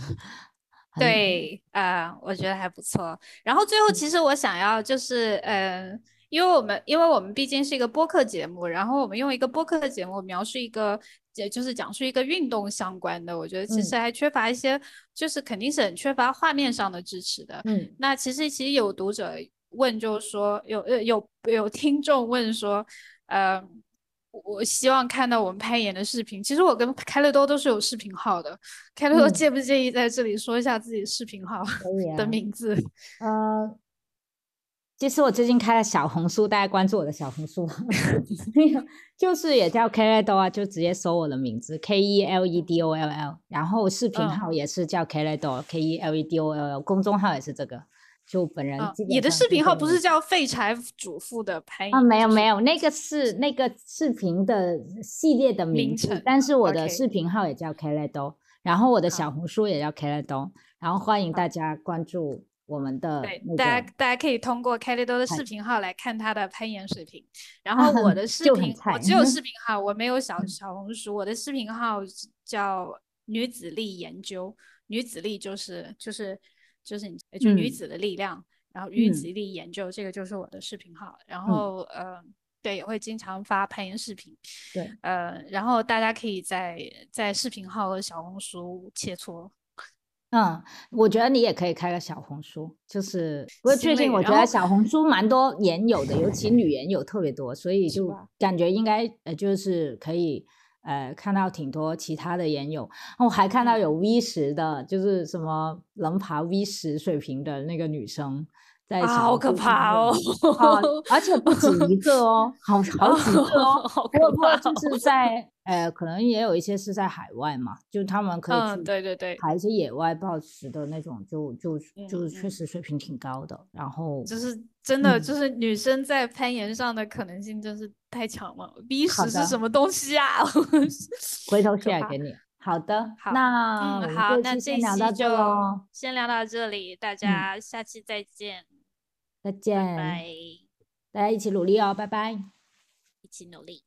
<laughs> 对，啊，我觉得还不错。然后最后，其实我想要就是，嗯，因为我们因为我们毕竟是一个播客节目，然后我们用一个播客的节目描述一个。也就是讲述一个运动相关的，我觉得其实还缺乏一些，就是肯定是很缺乏画面上的支持的。嗯，那其实其实有读者问，就是说有呃有有听众问说，呃，我希望看到我们攀岩的视频。其实我跟开乐多都是有视频号的，开乐多介不介意在这里说一下自己视频号的名字？<laughs> 呃。其实我最近开了小红书，大家关注我的小红书，<laughs> 就是也叫 Keledo 啊，就直接搜我的名字 K E L E D O L L，然后视频号也是叫 Keledo K E L E D O L L，公众号也是这个。就本人，你的视频号不是叫废柴主妇的拍啊？没有没有，那个是那个视频的系列的名字，但是我的视频号也叫 Keledo，然后我的小红书也叫 Keledo，然后欢迎大家关注。我们的对，大家大家可以通过 Kelly 多的视频号来看他的攀岩水平。然后我的 <laughs> 视频，我只有视 <laughs> 频号，我没有小小红书。我的视频号叫女子力研究，女子力就是就是就是你就女子的力量，然后女子力研究这个就是我的视频号。然后呃，对，也会经常发攀岩视频。对，呃，然后大家可以在在视频号和小红书切磋。嗯，我觉得你也可以开个小红书，就是不过最近我觉得小红书蛮多研友的，尤其 <laughs> 女研友特别多，所以就感觉应该呃就是可以呃看到挺多其他的研友，我还看到有 V 十的，就是什么能爬 V 十水平的那个女生。啊，好可怕哦！而且不止一个哦，<laughs> 好好几个哦，好可怕！就是在呃，可能也有一些是在海外嘛，就他们可以去对对对，爬一些野外暴食的那种，就就就确实水平挺高的。然后就是真的，就是女生在攀岩上的可能性真是太强了。B 十是什么东西啊？<laughs> 回头 share 给你。好的，好，那嗯，好，那这期就先聊到这里，大家下期再见。再见，拜拜，大家一起努力哦，拜拜，一起努力。